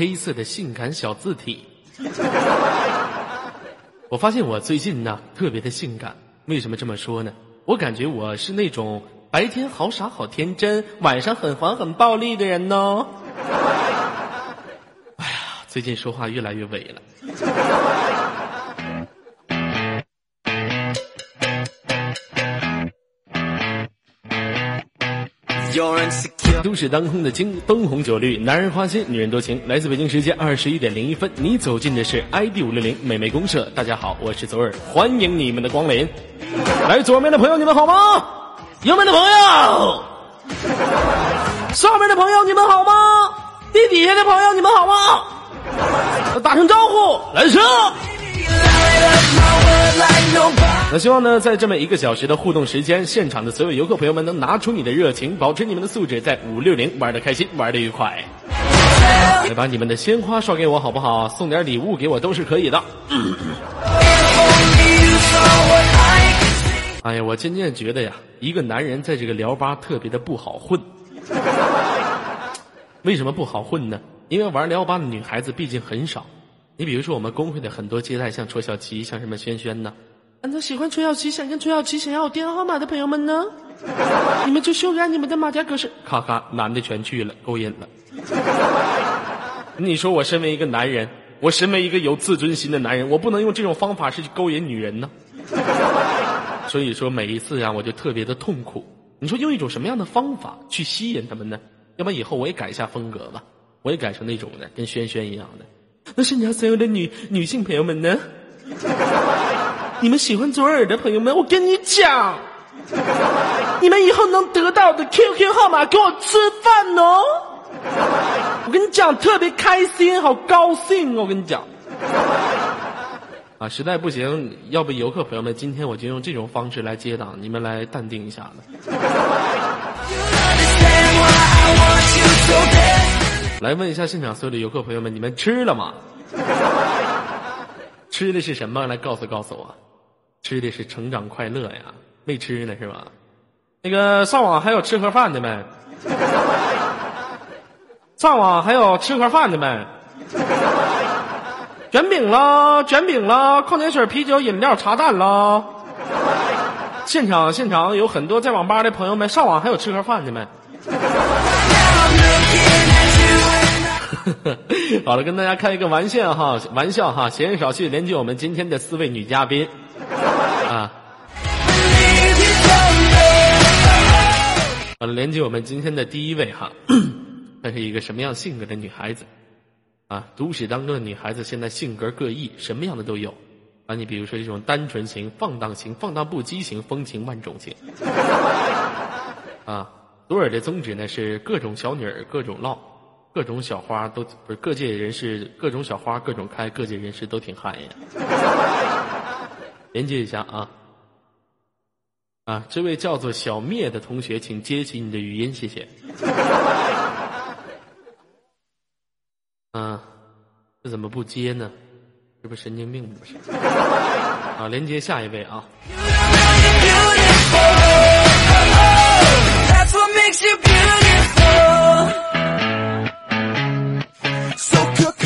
黑色的性感小字体。我发现我最近呢特别的性感，为什么这么说呢？我感觉我是那种白天好傻好天真，晚上很黄很暴力的人呢。哎呀，最近说话越来越伪了。都市当空的金灯红酒绿，男人花心，女人多情。来自北京时间二十一点零一分，你走进的是 ID 五六零美美公社。大家好，我是左耳，欢迎你们的光临。来左面的朋友，你们好吗？右面的朋友，上面的朋友，你们好吗？地底下的朋友，你们好吗？打声招呼，来车。那希望呢，在这么一个小时的互动时间，现场的所有游客朋友们能拿出你的热情，保持你们的素质，在五六零玩的开心，玩的愉快。来把你们的鲜花刷给我好不好？送点礼物给我都是可以的。哎呀，我渐渐觉得呀，一个男人在这个聊吧特别的不好混。为什么不好混呢？因为玩聊吧的女孩子毕竟很少。你比如说，我们工会的很多接待，像戳小琪，像什么轩轩呢？那喜欢戳小琪，想跟戳小琪想要我电话号码的朋友们呢？你们就修改你们的马甲格式，咔咔，男的全去了，勾引了。你说我身为一个男人，我身为一个有自尊心的男人，我不能用这种方法是去勾引女人呢？所以说每一次呀，我就特别的痛苦。你说用一种什么样的方法去吸引他们呢？要不以后我也改一下风格吧，我也改成那种的，跟轩轩一样的。那是你所有的女女性朋友们呢？你们喜欢左耳的朋友们，我跟你讲，你们以后能得到的 QQ 号码，给我吃饭哦！我跟你讲，特别开心，好高兴哦！我跟你讲，啊，实在不行，要不游客朋友们，今天我就用这种方式来接档，你们来淡定一下子。来问一下现场所有的游客朋友们，你们吃了吗？吃的是什么？来告诉告诉我，吃的是成长快乐呀？没吃呢是吧？那个上网还有吃盒饭的没？上网还有吃盒饭的没？卷饼了，卷饼了，矿泉水、啤酒、饮料、茶蛋了。现场现场有很多在网吧的朋友们，上网还有吃盒饭的没？好了，跟大家开一个玩笑哈，玩笑哈，闲言少叙，连接我们今天的四位女嘉宾啊。好了，连接我们今天的第一位哈，她是一个什么样性格的女孩子啊？都市当中的女孩子现在性格各异，什么样的都有啊。你比如说这种单纯型、放荡型、放荡不羁型、风情万种型 啊。左耳的宗旨呢是各种小女儿各种唠。各种小花都不是各界人士，各种小花各种开，各界人士都挺嗨呀。连接一下啊啊！这位叫做小灭的同学，请接起你的语音，谢谢。啊，这怎么不接呢？这不神经病吗？不是。啊，连接下一位啊。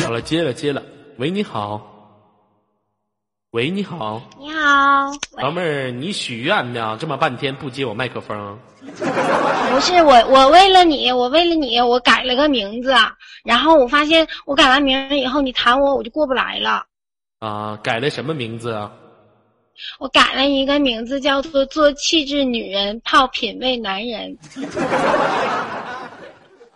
好了，接了接了。喂，你好。喂，你好。你好，老妹儿，你许愿呢？这么半天不接我麦克风。不是我，我为了你，我为了你，我改了个名字。然后我发现，我改完名以后，你弹我，我就过不来了。啊，改了什么名字啊？我改了一个名字，叫做“做气质女人，泡品味男人 ”。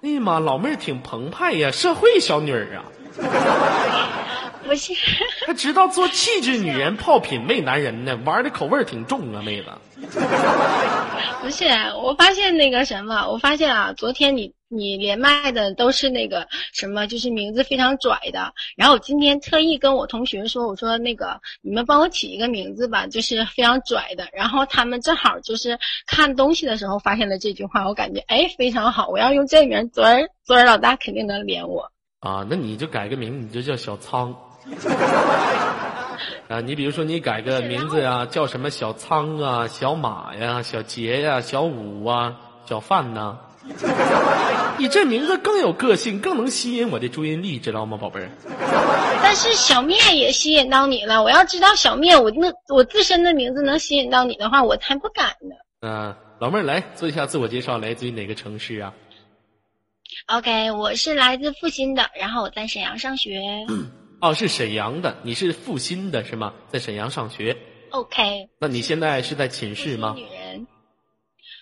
哎呀妈，老妹儿挺澎湃呀，社会小女儿啊。不是，他知道做气质女人、泡品味男人呢，玩的口味挺重啊，妹子。不是，我发现那个什么，我发现啊，昨天你你连麦的都是那个什么，就是名字非常拽的。然后我今天特意跟我同学说，我说那个你们帮我起一个名字吧，就是非常拽的。然后他们正好就是看东西的时候发现了这句话，我感觉哎非常好，我要用这名，昨儿昨儿老大肯定能连我。啊，那你就改个名，你就叫小仓。啊，你比如说你改个名字呀，叫什么小仓啊、小马呀、小杰呀、小五啊、小范呐。你这名字更有个性，更能吸引我的注意力，知道吗，宝贝儿？但是小面也吸引到你了。我要知道小面，我那我自身的名字能吸引到你的话，我才不敢呢。嗯、老妹儿来做一下自我介绍，来自于哪个城市啊？OK，我是来自阜新的，然后我在沈阳上学。哦，是沈阳的，你是阜新的是吗？在沈阳上学，OK，那你现在是在寝室吗？女人，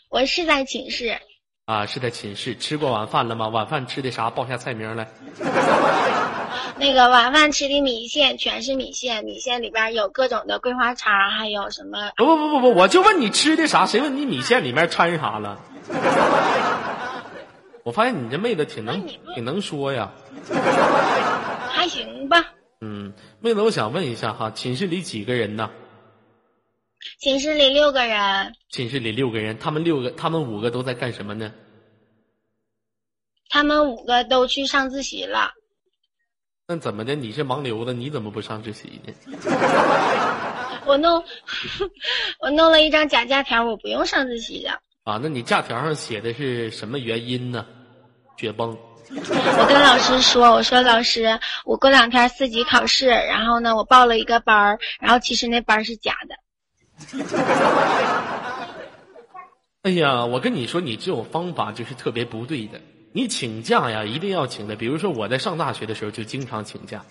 我是在寝室。啊，是在寝室。吃过晚饭了吗？晚饭吃的啥？报下菜名来。那个晚饭吃的米线全是米线，米线里边有各种的桂花肠，还有什么不不不不不，我就问你吃的啥？谁问你米线里面掺啥了？我发现你这妹子挺能挺能说呀。还行吧。嗯，妹子，我想问一下哈，寝室里几个人呢？寝室里六个人，寝室里六个人，他们六个，他们五个都在干什么呢？他们五个都去上自习了。那怎么的？你是盲流子，你怎么不上自习呢？我弄，我弄了一张假假条，我不用上自习的。啊，那你假条上写的是什么原因呢？雪崩。我跟老师说，我说老师，我过两天四级考试，然后呢，我报了一个班儿，然后其实那班儿是假的。哎呀，我跟你说，你这种方法就是特别不对的。你请假呀，一定要请的。比如说我在上大学的时候就经常请假。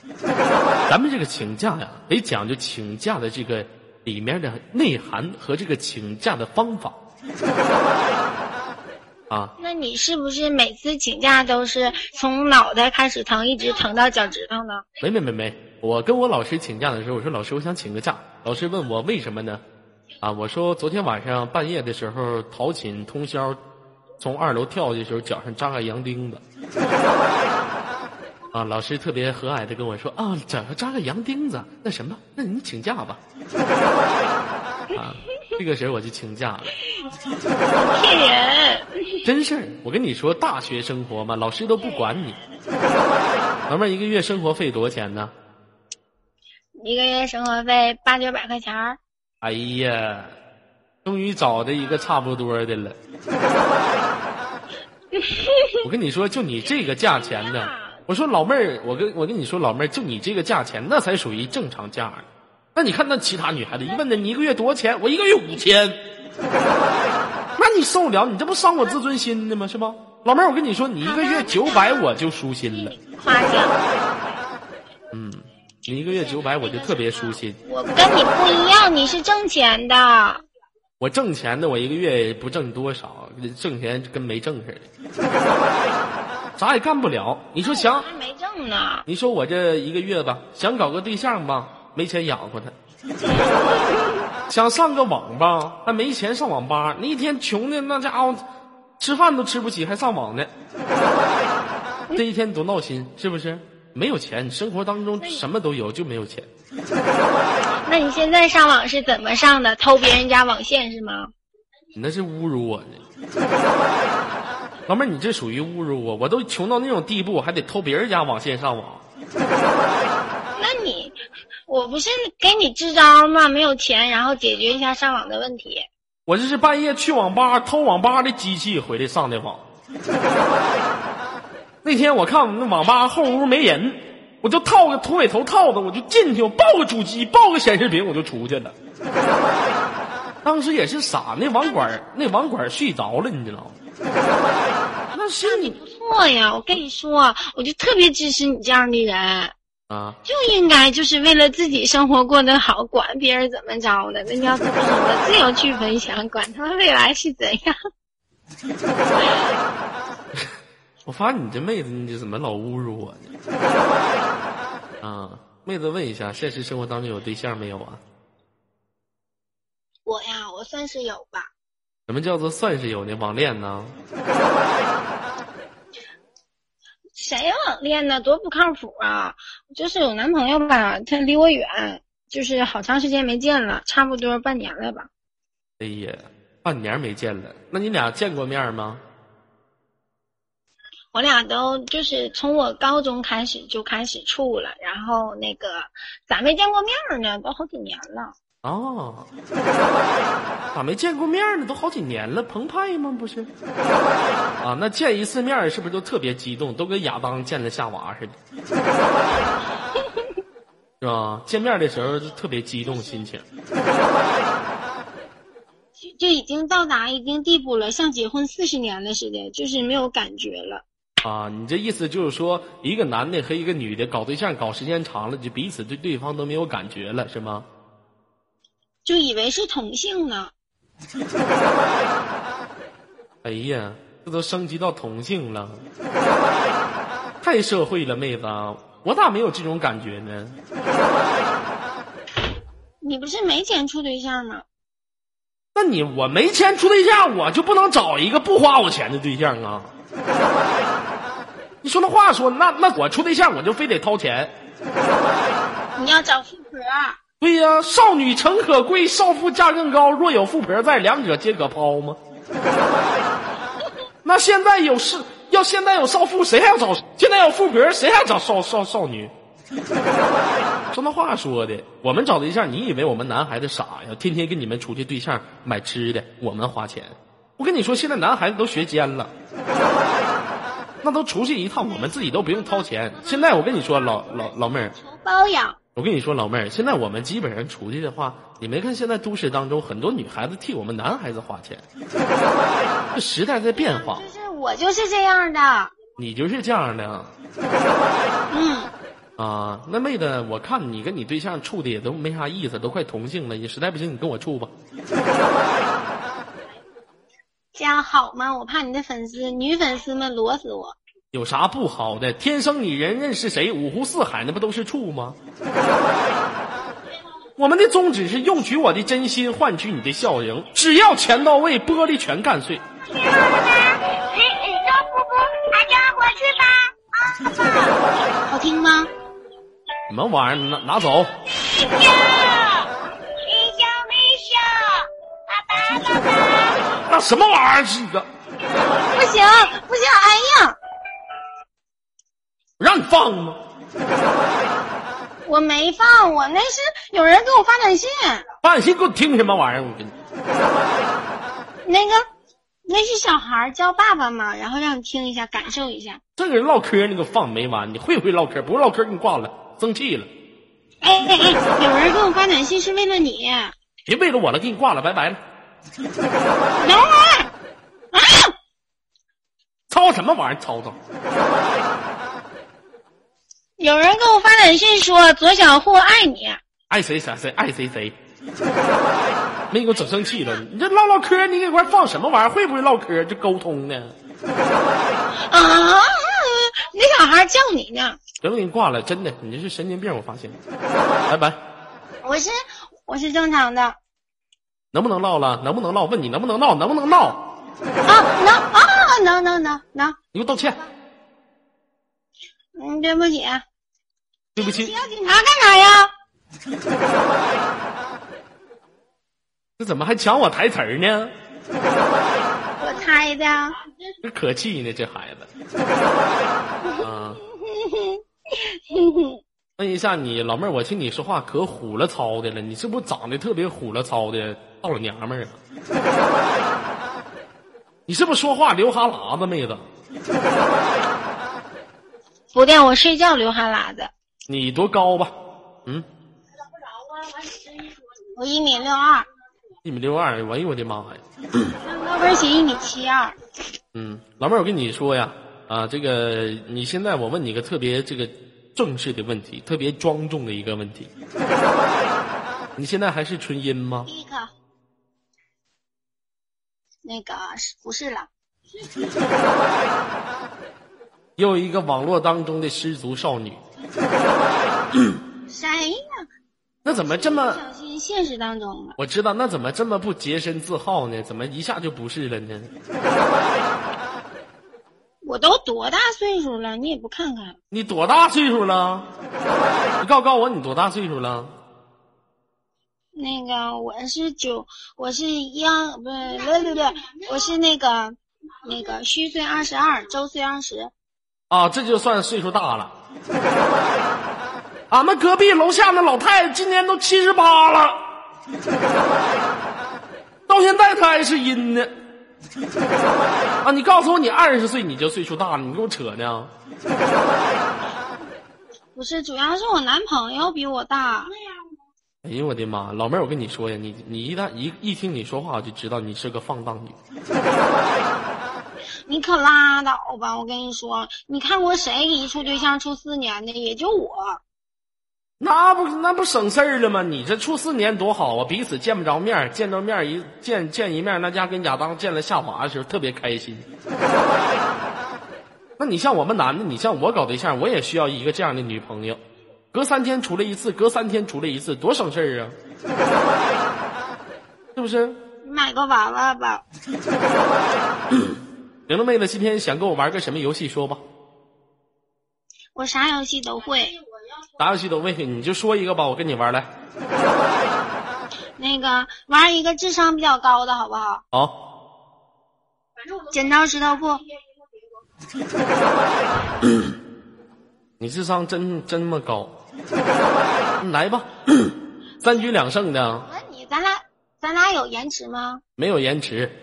咱们这个请假呀，得讲究请假的这个里面的内涵和这个请假的方法。啊，那你是不是每次请假都是从脑袋开始疼，一直疼到脚趾头呢？没没没没，我跟我老师请假的时候，我说老师，我想请个假。老师问我为什么呢？啊，我说昨天晚上半夜的时候逃寝通宵，从二楼跳下去的时候脚上扎个洋钉子。啊，老师特别和蔼的跟我说啊，脚上扎个洋钉子，那什么，那你请假吧。啊，这个时候我就请假了。骗人！真事儿，我跟你说，大学生活嘛，老师都不管你。老妹儿，一个月生活费多少钱呢？一个月生活费八九百块钱儿。哎呀，终于找着一个差不多的了。我跟你说，就你这个价钱呢，我说老妹儿，我跟我跟你说，老妹儿，就你这个价钱，那才属于正常价儿。那你看那其他女孩子，一问呢你一个月多少钱，我一个月五千，那你受不了，你这不伤我自尊心呢吗？是吧？老妹儿，我跟你说，你一个月九百我就舒心了，夸奖。嗯，你一个月九百我就特别舒心。我跟你不一样，你是挣钱的。我挣钱的，我一个月不挣多少，挣钱跟没挣似的，啥也干不了。你说想，还没挣呢。你说我这一个月吧，想搞个对象吧，没钱养活他；想上个网吧，还没钱上网吧。那一天穷的那家伙，吃饭都吃不起，还上网呢。这一天多闹心，是不是？没有钱，生活当中什么都有，就没有钱。那你现在上网是怎么上的？偷别人家网线是吗？你那是侮辱我呢，老妹儿，你这属于侮辱我。我都穷到那种地步，还得偷别人家网线上网。那你，我不是给你支招吗？没有钱，然后解决一下上网的问题。我这是半夜去网吧偷网吧的机器回来上的网。那天我看我们那网吧后屋没人，我就套个土匪头套子，我就进去，我抱个主机，抱个显示屏，我就出去了。当时也是傻，那网管那网管睡着了，你知道吗？那是你不错呀，我跟你说，我就特别支持你这样的人，啊，就应该就是为了自己生活过得好，管别人怎么着的，那要怎么怎么自由去分享，管他们未来是怎样。我发现你这妹子，你怎么老侮辱我呢？啊，妹子问一下，现实生活当中有对象没有啊？我呀，我算是有吧。什么叫做算是有呢？网恋呢？谁网恋呢？多不靠谱啊！就是有男朋友吧，他离我远，就是好长时间没见了，差不多半年了吧。哎呀，半年没见了，那你俩见过面吗？我俩都就是从我高中开始就开始处了，然后那个咋没见过面呢？都好几年了。哦，咋没见过面呢？都好几年了，澎湃吗？不是？啊，那见一次面是不是都特别激动，都跟亚当见了夏娃似的，是吧？见面的时候就特别激动心情。就已经到达一定地步了，像结婚四十年了似的，就是没有感觉了。啊，你这意思就是说，一个男的和一个女的搞对象搞时间长了，就彼此对对方都没有感觉了，是吗？就以为是同性呢。哎呀，这都升级到同性了，太社会了，妹子，我咋没有这种感觉呢？你不是没钱处对象吗？那你我没钱处对象，我就不能找一个不花我钱的对象啊？你说那话说，那那我处对象我就非得掏钱？你要找富婆。对呀，少女诚可贵，少妇价更高。若有富婆在，两者皆可抛吗？那现在有是，要现在有少妇，谁还要找？现在有富婆，谁还找少少少女？说那话说的，我们找对象，你以为我们男孩子傻呀？天天跟你们出去对象买吃的，我们花钱。我跟你说，现在男孩子都学奸了，那都出去一趟，我们自己都不用掏钱。现在我跟你说，老老老妹儿，求包养。我跟你说，老妹儿，现在我们基本上出去的话，你没看现在都市当中很多女孩子替我们男孩子花钱，这时代在变化。就是我就是这样的。你就是这样的。嗯。啊，那妹子，我看你跟你对象处的也都没啥意思，都快同性了，你实在不行你跟我处吧。这样好吗？我怕你的粉丝女粉丝们裸死我。有啥不好的？天生你人认识谁？五湖四海那不都是处吗？我们的宗旨是用取我的真心换取你的笑容，只要钱到位，玻璃全干碎。好听吗？什么玩意儿？拿拿走。笑，微笑微笑，爸爸爸爸。那什么玩意儿是一个？不行不行，哎呀！我让你放吗？我没放，我那是有人给我发短信。发短信给我听什么玩意儿？我跟你。那个，那是小孩叫爸爸嘛，然后让你听一下，感受一下。这个人唠嗑，你给我放没完？你会不会唠嗑？不会唠嗑，给你挂了，生气了。哎哎哎！有人给我发短信是为了你。别为了我了，给你挂了，拜拜了。等会儿。啊！吵什么玩意儿？吵吵。有人给我发短信说：“左小护爱你，爱谁谁谁爱谁谁。”没给我整生气了。你这唠唠嗑，你给块放什么玩意儿？会不会唠嗑？这沟通呢？啊！那小孩叫你呢。行，我给你挂了。真的，你这是神经病，我发现。拜拜。我是我是正常的。能不能唠了？能不能唠？问你能不能唠？能不能闹？啊，能啊，能能能能。你给我道歉。嗯，对不起，对不起。你要警察干啥呀？这怎么还抢我台词儿呢？我猜的。这可气呢，这孩子。啊。问一下你老妹儿，我听你说话可虎了糙的了，你是不是长得特别虎了糙的大老娘们儿啊？你是不是说话流哈喇子，妹子？不对，我睡觉流哈喇子。你多高吧？嗯。我一米六二。一米六二，哎呦我的妈呀！高跟鞋一米七二。嗯，老妹儿，我跟你说呀，啊，这个你现在我问你个特别这个正式的问题，特别庄重的一个问题。你现在还是纯阴吗？第一个，那个是不是了？又一个网络当中的失足少女，谁呀？那怎么这么？小心现实当中了。我知道，那怎么这么不洁身自好呢？怎么一下就不是了呢？我都多大岁数了，你也不看看？你多大岁数了？你告告我你多大岁数了？那个我是九，我是幺，不是不不不，我是那个那个虚岁二十二，周岁二十。啊，这就算岁数大了。俺们隔壁楼下那老太太今年都七十八了。到现在她还是阴呢。啊，你告诉我你二十岁你就岁数大了，你给我扯呢？不是，主要是我男朋友比我大。哎呦我的妈，老妹儿，我跟你说呀，你你一旦一一听你说话，我就知道你是个放荡女。你可拉倒吧！我跟你说，你看过谁一处对象处四年的？也就我。那不那不省事儿了吗？你这处四年多好啊，彼此见不着面，见着面一见见一面，那家跟亚当见了夏娃的时候特别开心。那你像我们男的，你像我搞对象，我也需要一个这样的女朋友，隔三天出来一次，隔三天出来一次，多省事儿啊，是不是？你买个娃娃吧。玲玲妹子，今天想跟我玩个什么游戏？说吧。我啥游戏都会。啥游戏都会，你就说一个吧，我跟你玩来。那个玩一个智商比较高的，好不好？好。剪刀石头布。你智商真真么高？来吧，三局两胜的。我问你，咱俩咱俩有延迟吗？没有延迟。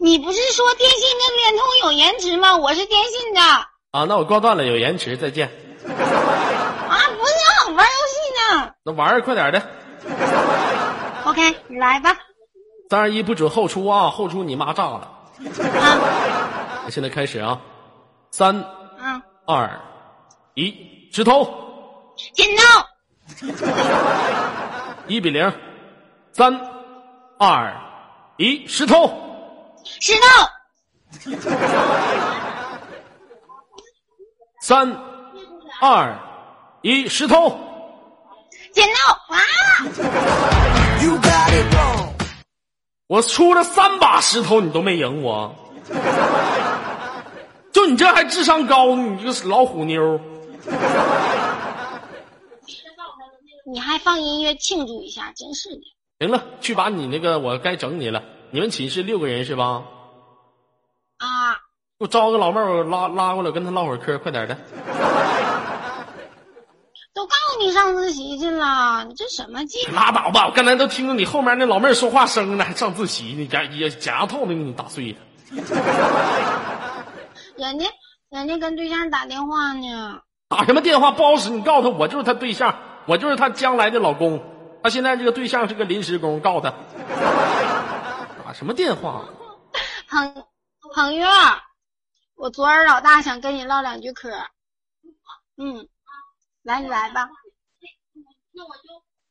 你不是说电信跟联通有延迟吗？我是电信的。啊，那我挂断了，有延迟，再见。啊，不是，玩游戏呢。那玩儿，快点的。OK，你来吧。三二一，不准后出啊！后出你妈炸了。啊。现在开始啊，三，嗯，二，一，石头。剪刀。一比零。三，二，一，石头。石头。三，二，一，石头。剪刀啊！我出了三把石头，你都没赢我。就你这还智商高呢，你这个老虎妞。你还放音乐庆祝一下，真是的。行了，去把你那个，我该整你了。你们寝室六个人是吧？啊！给我招个老妹儿，拉拉过来，跟他唠会儿嗑，快点的。都告诉你上自习去了，你这什么劲？拉倒吧！我刚才都听着你后面那老妹儿说话声呢，还 上自习呢，假也假牙套都给你打碎了。人家人家跟对象打电话呢。打什么电话不好使？你告诉他，我就是他对象，我就是他将来的老公。他现在这个对象是个临时工，告诉他。打什么电话？朋朋友，我昨儿老大想跟你唠两句嗑。嗯，来你来吧。那我就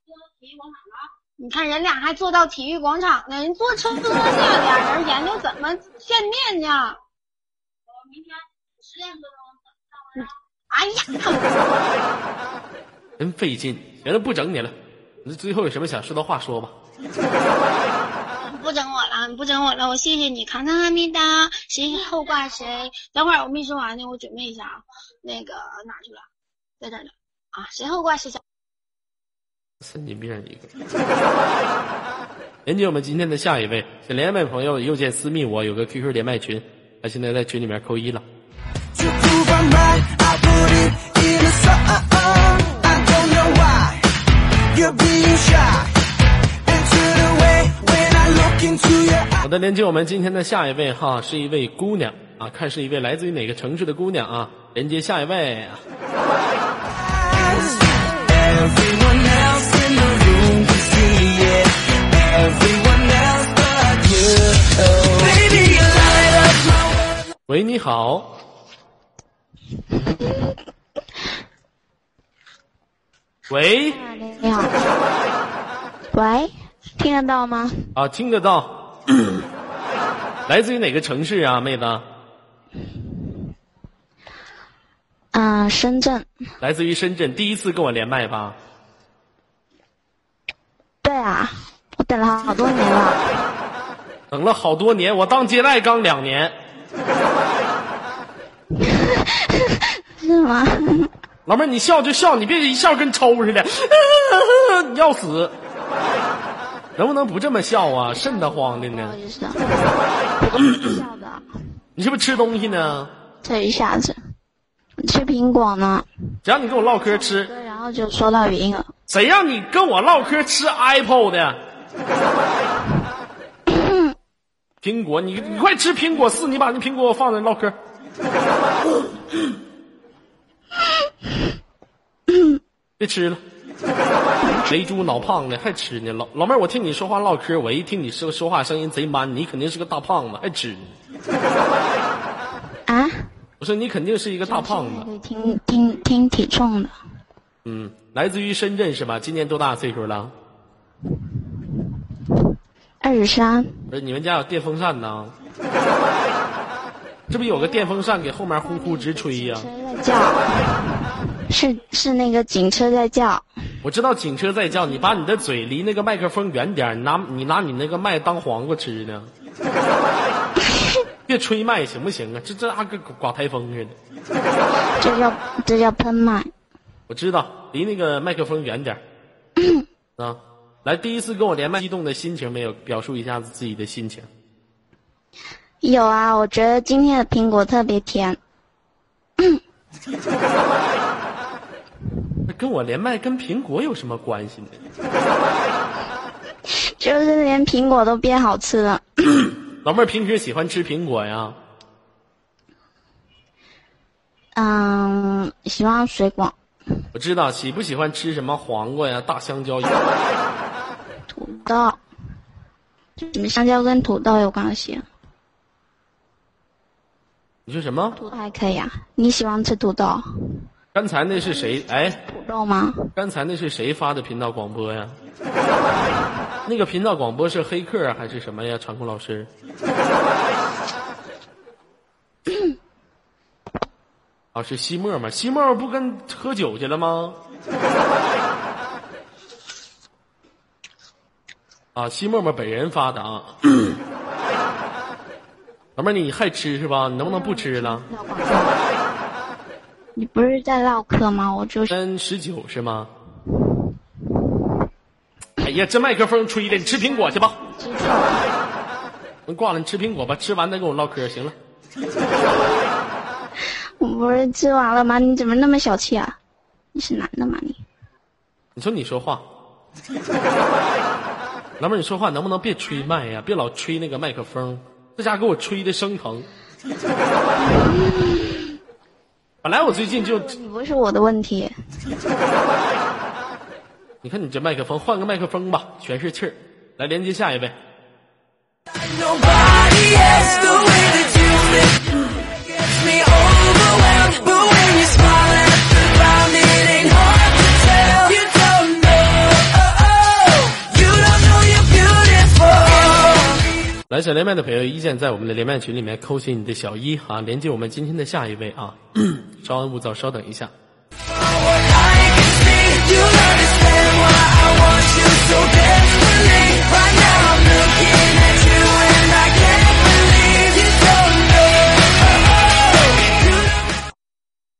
坐体育广场了。你看人俩还坐到体育广场呢，人坐车呢，俩人研究怎么见面呢。我明天十点多钟哎呀，真费劲。行了，不整你了。你最后有什么想说的话说吧。不整我了，不整我了，我谢谢你，康康哈密达，谁后挂谁？等会儿我没说完呢，我准备一下啊。那个哪去了？在这儿呢。啊，谁后挂谁下。神经病一个。连接我们今天的下一位，想连麦朋友右键私密我，有个 QQ 连麦群，他现在在群里面扣一了。好的，连接我们今天的下一位哈，是一位姑娘啊，看是一位来自于哪个城市的姑娘啊？连接下一位。喂，你好。喂。你好。喂，听得到吗？啊，听得到。来自于哪个城市啊，妹子？啊，深圳。来自于深圳，第一次跟我连麦吧？对啊，我等了好多年了。等了好多年，我当接待刚两年。是吗？老妹儿，你笑就笑，你别一笑跟抽似的，你 要死。能不能不这么笑啊？瘆得慌的呢。不好意思，笑的。你是不是吃东西呢？这一下子，吃苹果呢。只要你跟我唠嗑吃，然后就收到语音了。谁让你跟我唠嗑吃 Apple 的？苹果，你你快吃苹果四，你把那苹果放那唠嗑。别吃了，肥猪脑胖的还吃呢。老老妹儿，我听你说话唠嗑，我一听你说说话声音贼 man，你肯定是个大胖子，还吃呢。啊？我说你肯定是一个大胖子。可以听听听体重的。嗯，来自于深圳是吧？今年多大岁数了？二十三。不是，你们家有电风扇呢？这不有个电风扇给后面呼呼直吹呀？是是那个警车在叫。我知道警车在叫，你把你的嘴离那个麦克风远点，你拿你拿你那个麦当黄瓜吃呢？别吹麦行不行啊？这这跟刮台风似的。这叫这叫喷麦。我知道，离那个麦克风远点啊，来，第一次跟我连麦，激动的心情没有？表述一下子自己的心情。有啊，我觉得今天的苹果特别甜。那跟我连麦跟苹果有什么关系呢？就是连苹果都变好吃了。老妹儿平时喜欢吃苹果呀？嗯，喜欢水果。我知道，喜不喜欢吃什么黄瓜呀、大香蕉？土豆。什么香蕉跟土豆有关系？你说什么？土豆还可以啊。你喜欢吃土豆？刚才那是谁？哎，土豆吗？刚才那是谁发的频道广播呀？那个频道广播是黑客还是什么呀？长空老师？啊，是西莫吗？西莫不跟喝酒去了吗？啊，西沫沫本人发的啊。老妹儿，你还吃是吧？你能不能不吃了？你不是在唠嗑吗？我就是。三十九是吗？哎呀，这麦克风吹的，你吃苹果去吧。能挂了，你吃苹果吧。吃完再跟我唠嗑，行了。我不是吃完了吗？你怎么那么小气啊？你是男的吗你？你说你说话。老妹儿，你说话能不能别吹麦呀？别老吹那个麦克风，这家给我吹的生疼。本来我最近就你不是我的问题。你看你这麦克风，换个麦克风吧，全是气儿。来连接下一位。来想连麦的朋友，一键在我们的连麦群里面扣起你的小一啊，连接我们今天的下一位啊。稍安勿躁，稍等一下。哎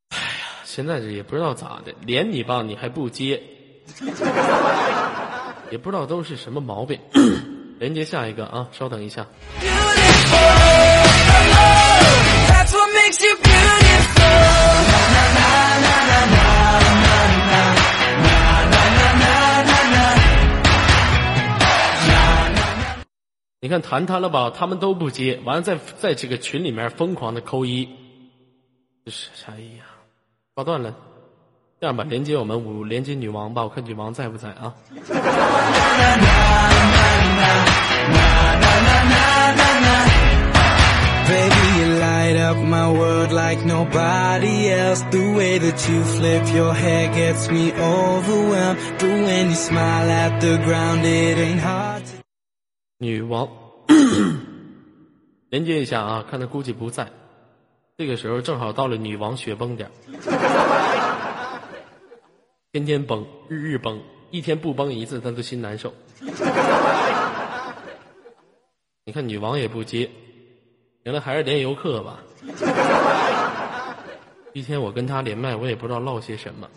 呀，现在这也不知道咋的，连你吧，你还不接，也不知道都是什么毛病。连接下一个啊，稍等一下。你看谈谈了吧，他们都不接，完了在在这个群里面疯狂的扣一，这是啥意呀？挂断了。这样吧，连接我们五连接女王吧，我看女王在不在啊？女王，连接一下啊，看他估计不在。这个时候正好到了女王雪崩点。天天崩，日日崩，一天不崩一次，他都心难受。你看女王也不接，原来还是连游客吧。一天我跟他连麦，我也不知道唠些什么。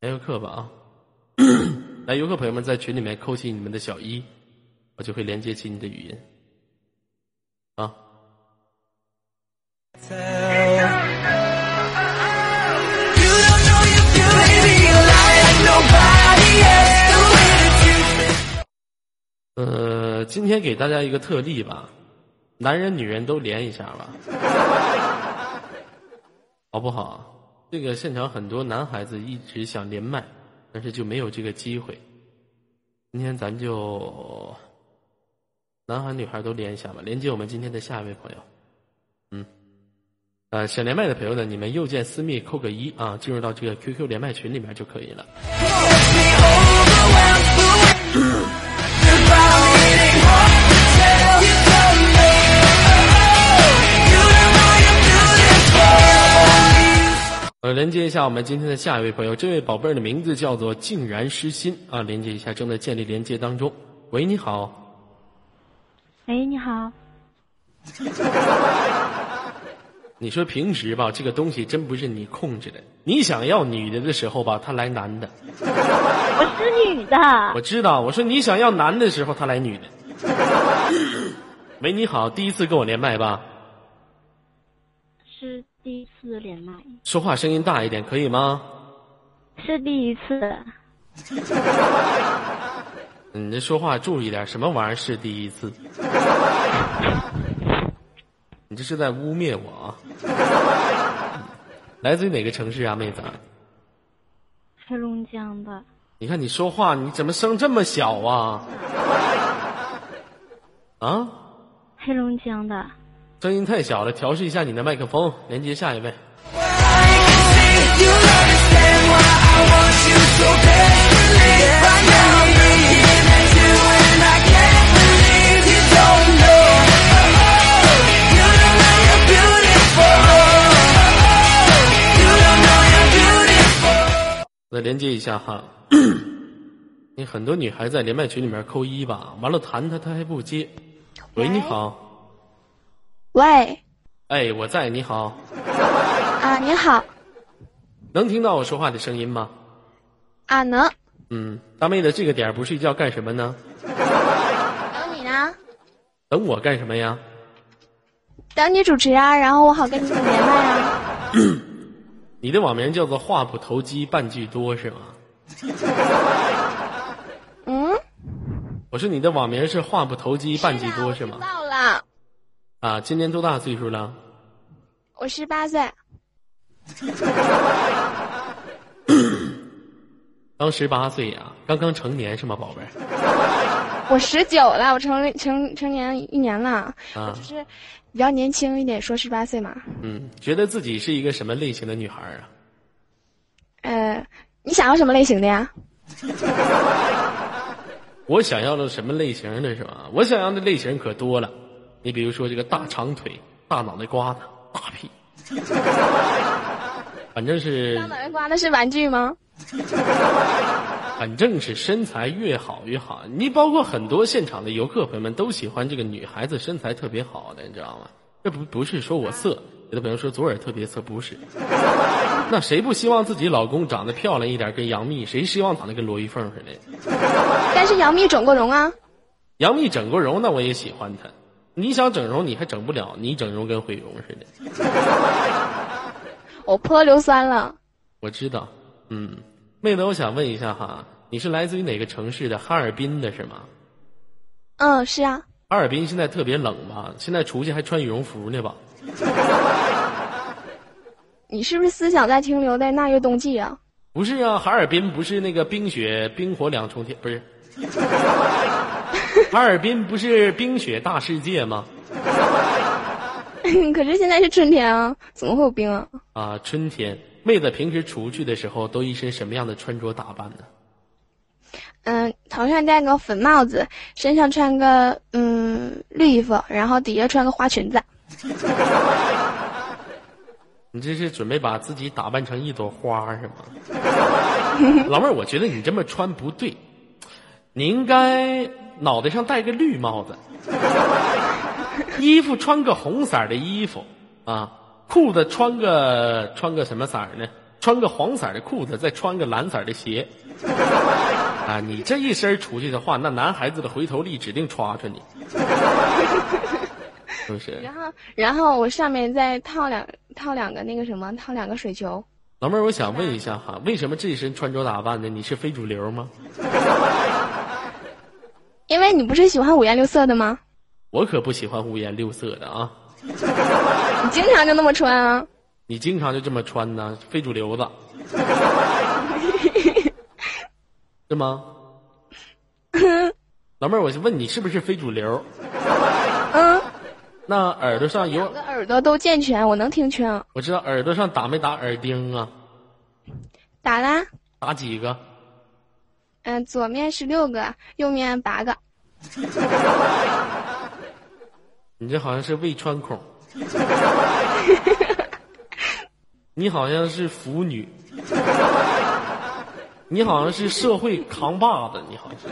连游客吧啊！来，游客朋友们在群里面扣起你们的小一，我就会连接起你的语音。啊。呃今天给大家一个特例吧，男人女人都连一下吧，好不好？这个现场很多男孩子一直想连麦，但是就没有这个机会。今天咱就男孩女孩都连一下吧，连接我们今天的下一位朋友。嗯，呃，想连麦的朋友呢，你们右键私密扣个一啊，进入到这个 QQ 连麦群里面就可以了。呃，连接一下我们今天的下一位朋友，这位宝贝儿的名字叫做竟然失心啊！连接一下，正在建立连接当中。喂，你好。喂，你好。你说平时吧，这个东西真不是你控制的。你想要女的的时候吧，他来男的。我是女的。我知道，我说你想要男的时候，他来女的。喂，你好，第一次跟我连麦吧？是。第一次连麦，说话声音大一点可以吗？是第一次。你这说话注意点，什么玩意儿是第一次？你这是在污蔑我啊！来自于哪个城市啊，妹子？黑龙江的。你看你说话，你怎么声这么小啊？啊？黑龙江的。声音太小了，调试一下你的麦克风。连接下一位。再连接一下哈。你很多女孩在连麦群里面扣一吧，完了弹她，她还不接。喂，你好。喂，哎，我在，你好。啊，你好。能听到我说话的声音吗？啊，能。嗯，大妹子，这个点不睡觉干什么呢？等你呢。等我干什么呀？等你主持啊，然后我好跟你连麦啊。你的网名叫做话不投机半句多是吗？嗯。我说你的网名是话不投机半句多是吗？到了。啊，今年多大岁数了？我十八岁。刚十八岁呀，刚刚成年是吗，宝贝儿？我十九了，我成成成年一年了。啊，就是比较年轻一点，说十八岁嘛。嗯，觉得自己是一个什么类型的女孩啊？呃，你想要什么类型的呀？我想要的什么类型的是吧？我想要的类型可多了。你比如说这个大长腿、大脑袋瓜子、大屁，反正是。大脑袋瓜子是玩具吗？反正是身材越好越好。你包括很多现场的游客朋友们都喜欢这个女孩子身材特别好的，你知道吗？这不不是说我色，有的朋友说左耳特别色，不是。那谁不希望自己老公长得漂亮一点，跟杨幂？谁希望长得跟罗玉凤似的？但是杨幂整过容啊。杨幂整过容，那我也喜欢她。你想整容，你还整不了，你整容跟毁容似的。我泼硫酸了。我知道，嗯，妹子，我想问一下哈，你是来自于哪个城市的？哈尔滨的是吗？嗯，是啊。哈尔滨现在特别冷吧？现在出去还穿羽绒服呢吧？你是不是思想在停留在那月冬季啊？不是啊，哈尔滨不是那个冰雪冰火两重天，不是。哈尔滨不是冰雪大世界吗？可是现在是春天啊，怎么会有冰啊？啊，春天，妹子平时出去的时候都一身什么样的穿着打扮呢？嗯，头上戴个粉帽子，身上穿个嗯绿衣服，然后底下穿个花裙子。你这是准备把自己打扮成一朵花是吗？老妹儿，我觉得你这么穿不对，你应该。脑袋上戴个绿帽子，衣服穿个红色的衣服啊，裤子穿个穿个什么色呢？穿个黄色的裤子，再穿个蓝色的鞋啊！你这一身出去的话，那男孩子的回头率指定你，是不是？然后，然后我上面再套两套两个那个什么，套两个水球。老妹儿，我想问一下哈，为什么这身穿着打扮呢你是非主流吗？因为你不是喜欢五颜六色的吗？我可不喜欢五颜六色的啊！你经常就那么穿啊？你经常就这么穿呢，非主流子，是吗？老妹儿，我就问你是不是非主流？嗯，那耳朵上有两个耳朵都健全，我能听清。我知道耳朵上打没打耳钉啊？打啦，打几个？嗯，左面十六个，右面八个。你这好像是胃穿孔，你好像是腐女，你好像是社会扛把子，你好像是，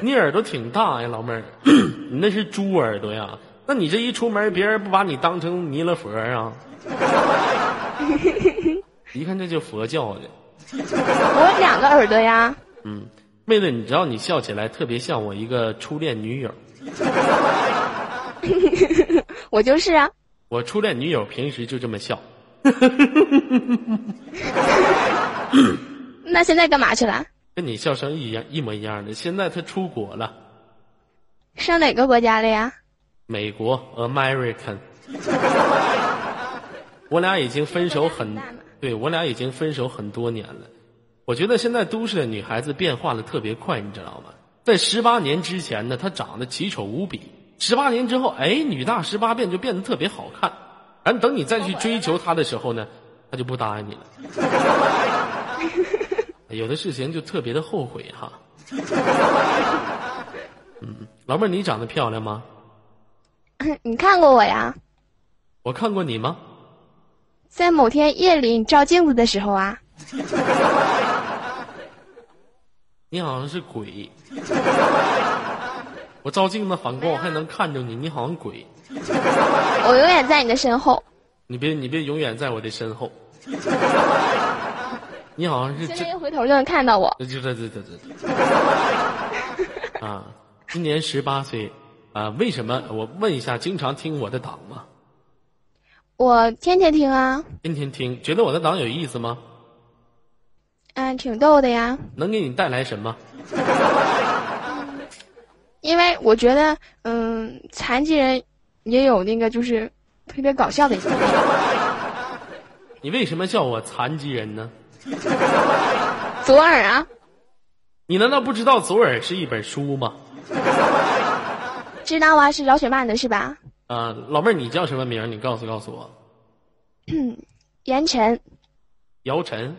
你耳朵挺大呀，老妹儿，你那是猪耳朵呀？那你这一出门，别人不把你当成弥勒佛啊？一看这就佛教的。我有两个耳朵呀。嗯，妹子，你知道你笑起来特别像我一个初恋女友。我就是啊。我初恋女友平时就这么笑。那现在干嘛去了？跟你笑声一样，一模一样的。现在她出国了。上哪个国家了呀？美国，American。我俩已经分手很，对我俩已经分手很多年了。我觉得现在都市的女孩子变化的特别快，你知道吗？在十八年之前呢，她长得奇丑无比；十八年之后，哎，女大十八变，就变得特别好看。然后等你再去追求她的时候呢，她就不答应你了。有的事情就特别的后悔哈。嗯，老妹儿，你长得漂亮吗？你看过我呀？我看过你吗？在某天夜里，你照镜子的时候啊。你好像是鬼，我照镜子反光，我还能看着你，你好像鬼。我永远在你的身后。你别，你别永远在我的身后。你好像是现在一回头就能看到我。这这这这这。啊，今年十八岁啊？为什么？我问一下，经常听我的党吗？我天天听啊。天天听，觉得我的档有意思吗？嗯，挺逗的呀。能给你带来什么？因为我觉得，嗯，残疾人也有那个就是特别搞笑的一面。你为什么叫我残疾人呢？左耳啊！你难道不知道左耳是一本书吗？知道啊，是饶雪漫的是吧？啊，老妹儿，你叫什么名？你告诉告诉我。严晨。姚晨。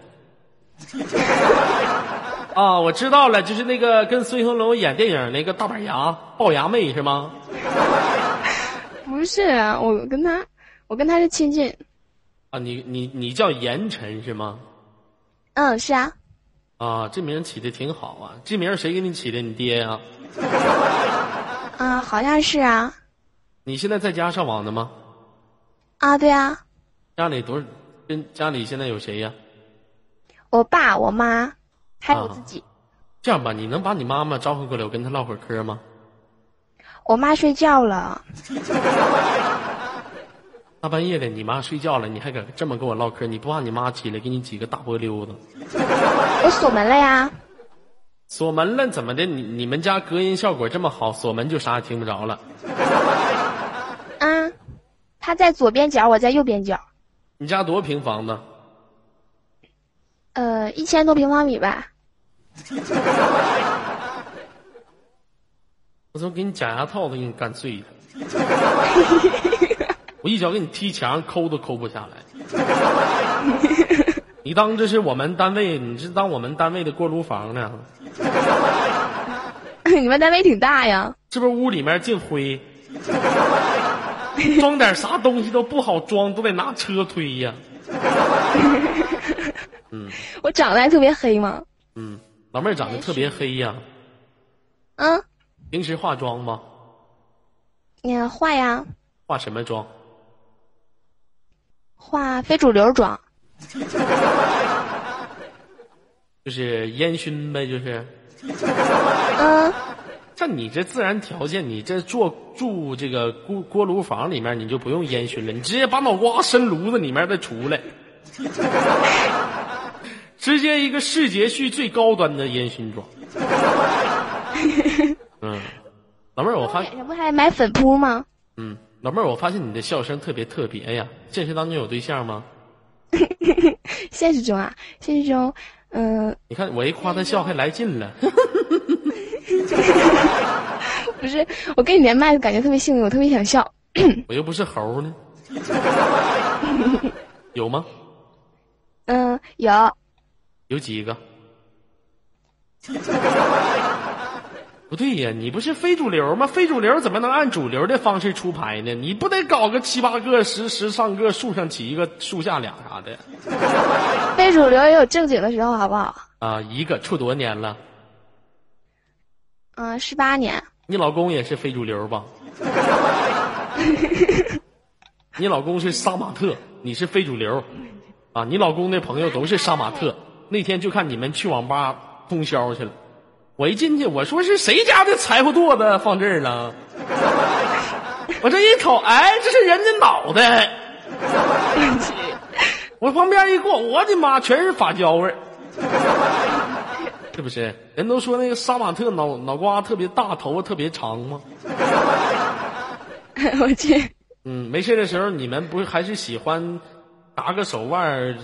啊，我知道了，就是那个跟孙红龙演电影那个大板牙龅牙妹是吗？不是，我跟他，我跟他是亲戚。啊，你你你叫严晨是吗？嗯，是啊。啊，这名起的挺好啊！这名谁给你起的？你爹呀？啊，好像是啊。你现在在家上网呢吗？啊，对啊。家里多少？跟家里现在有谁呀？我爸、我妈，还有我自己。这样吧，你能把你妈妈招呼过来，我跟她唠会儿嗑吗？我妈睡觉了。大半夜的，你妈睡觉了，你还敢这么跟我唠嗑？你不怕你妈起来给你几个大波溜子？我锁门了呀。锁门了怎么的？你你们家隔音效果这么好，锁门就啥也听不着了。啊，他在左边角，我在右边角。你家多平方呢？呃，一千多平方米吧。我说给你假牙套子给你干碎了。我一脚给你踢墙，抠都抠不下来。你当这是我们单位？你是当我们单位的锅炉房呢？你们单位挺大呀？是不是屋里面进灰？装点啥东西都不好装，都得拿车推呀。嗯，我长得还特别黑吗？嗯，老妹儿长得特别黑呀。嗯。平时化妆吗？你化呀。化什么妆？化非主流妆，就是烟熏呗，就是。嗯，像你这自然条件，你这做住这个锅锅炉房里面，你就不用烟熏了，你直接把脑瓜伸炉子里面再出来，直接一个视觉系最高端的烟熏妆。嗯，老妹儿，我发脸上不还买粉扑吗？嗯，老妹儿，我发现你的笑声特别特别呀。现实当中有对象吗？现实中啊，现实中，嗯、你看我一夸他笑还来劲了。不是，我跟你连麦感觉特别幸运，我特别想笑。我又不是猴呢。有吗？嗯、有，有几个？不对呀，你不是非主流吗？非主流怎么能按主流的方式出牌呢？你不得搞个七八个、十十上个，树上起一个，树下俩啥的 非主流也有正经的时候，好不好？啊？一个处多少年了？嗯、十八年，你老公也是非主流吧？你老公是杀马特，你是非主流，啊，你老公的朋友都是杀马特。那天就看你们去网吧通宵去了，我一进去，我说是谁家的柴火垛子放这儿了？我这一瞅，哎，这是人的脑袋。我旁边一过，我的妈，全是发胶味儿。是不是？人都说那个杀马特脑脑瓜特别大，头发特别长吗？我去，嗯，没事的时候，你们不是还是喜欢打个手腕，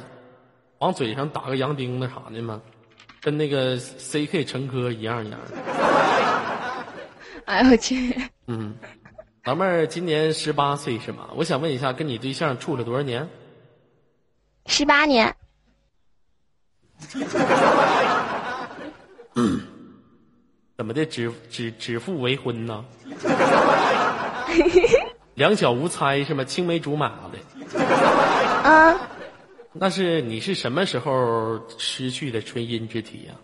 往嘴上打个洋钉子啥的吗？跟那个 C K 陈科一样一样的。哎我去，嗯，老妹儿今年十八岁是吗？我想问一下，跟你对象处了多少年？十八年，怎么的，指指指腹为婚呢？两小无猜是吗？青梅竹马的。啊、那是你是什么时候失去的纯阴之体呀、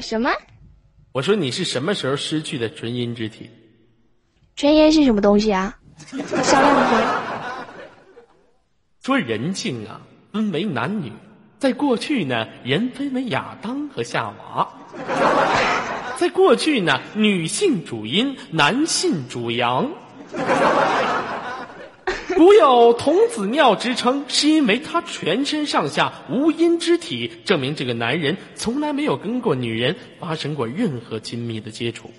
什么？我说你是什么时候失去的纯阴之体？纯阴是什么东西啊？商量一下。说人性啊，分为男女，在过去呢，人分为亚当和夏娃。在过去呢，女性主阴，男性主阳。古有童子尿之称，是因为他全身上下无阴之体，证明这个男人从来没有跟过女人发生过任何亲密的接触。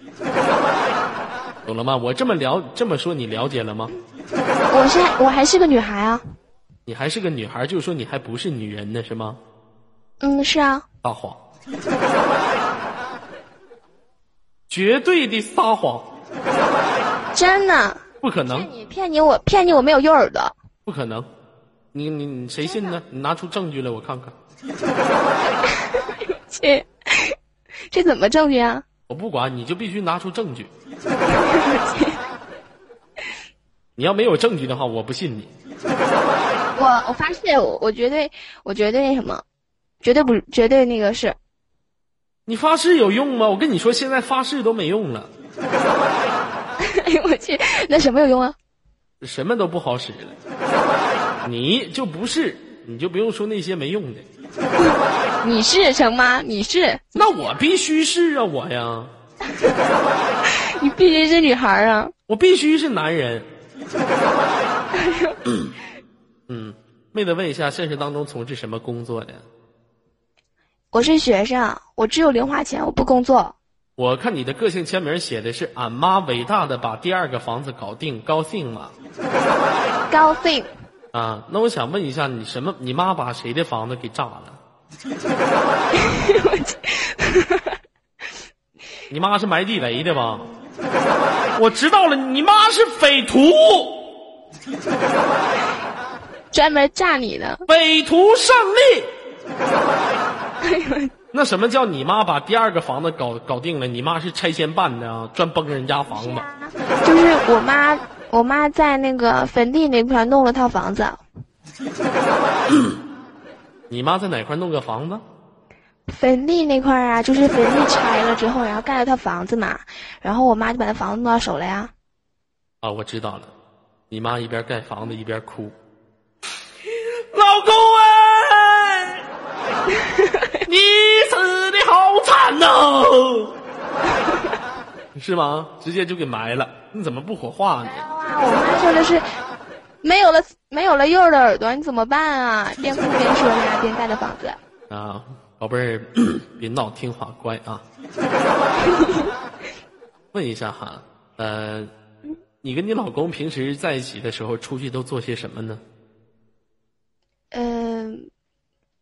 懂了吗？我这么了这么说，你了解了吗？我是我还是个女孩啊。你还是个女孩，就是说你还不是女人呢，是吗？嗯，是啊。撒谎，绝对的撒谎，真的，不可能骗，你骗你我骗你我没有右耳朵。不可能，你你你谁信呢？你拿出证据来，我看看。这这怎么证据啊？我不管，你就必须拿出证据。你要没有证据的话，我不信你。我我发誓，我我绝对我绝对那什么，绝对不绝对那个是。你发誓有用吗？我跟你说，现在发誓都没用了，哎 呦我去，那什么有用啊？什么都不好使了。你就不是，你就不用说那些没用的。你是成吗？你是那我必须是啊，我呀，你必须是女孩啊！我必须是男人。嗯，妹子问一下，现实当中从事什么工作的？我是学生，我只有零花钱，我不工作。我看你的个性签名写的是“俺妈伟大的把第二个房子搞定，高兴吗 高兴，？”啊，那我想问一下，你什么？你妈把谁的房子给炸了？你妈是埋地雷的吧？我知道了，你妈是匪徒，专门炸你的。匪徒胜利。那什么叫你妈把第二个房子搞搞定了？你妈是拆迁办的啊，专崩人家房子。就是我妈，我妈在那个坟地那块弄了套房子，你妈在哪块弄个房子？坟地那块啊，就是坟地拆了之后，然后盖了套房子嘛，然后我妈就把那房子弄到手了呀。啊，我知道了，你妈一边盖房子一边哭，老公哎，你死的好惨呐、是吗？直接就给埋了，你怎么不火化呢？哇，我妈说的是，没有了没有了幼儿的耳朵，你怎么办啊？边哭边说的呀，边盖的房子。啊，宝贝儿，别闹，听话乖啊。问一下哈，呃，你跟你老公平时在一起的时候，出去都做些什么呢？嗯、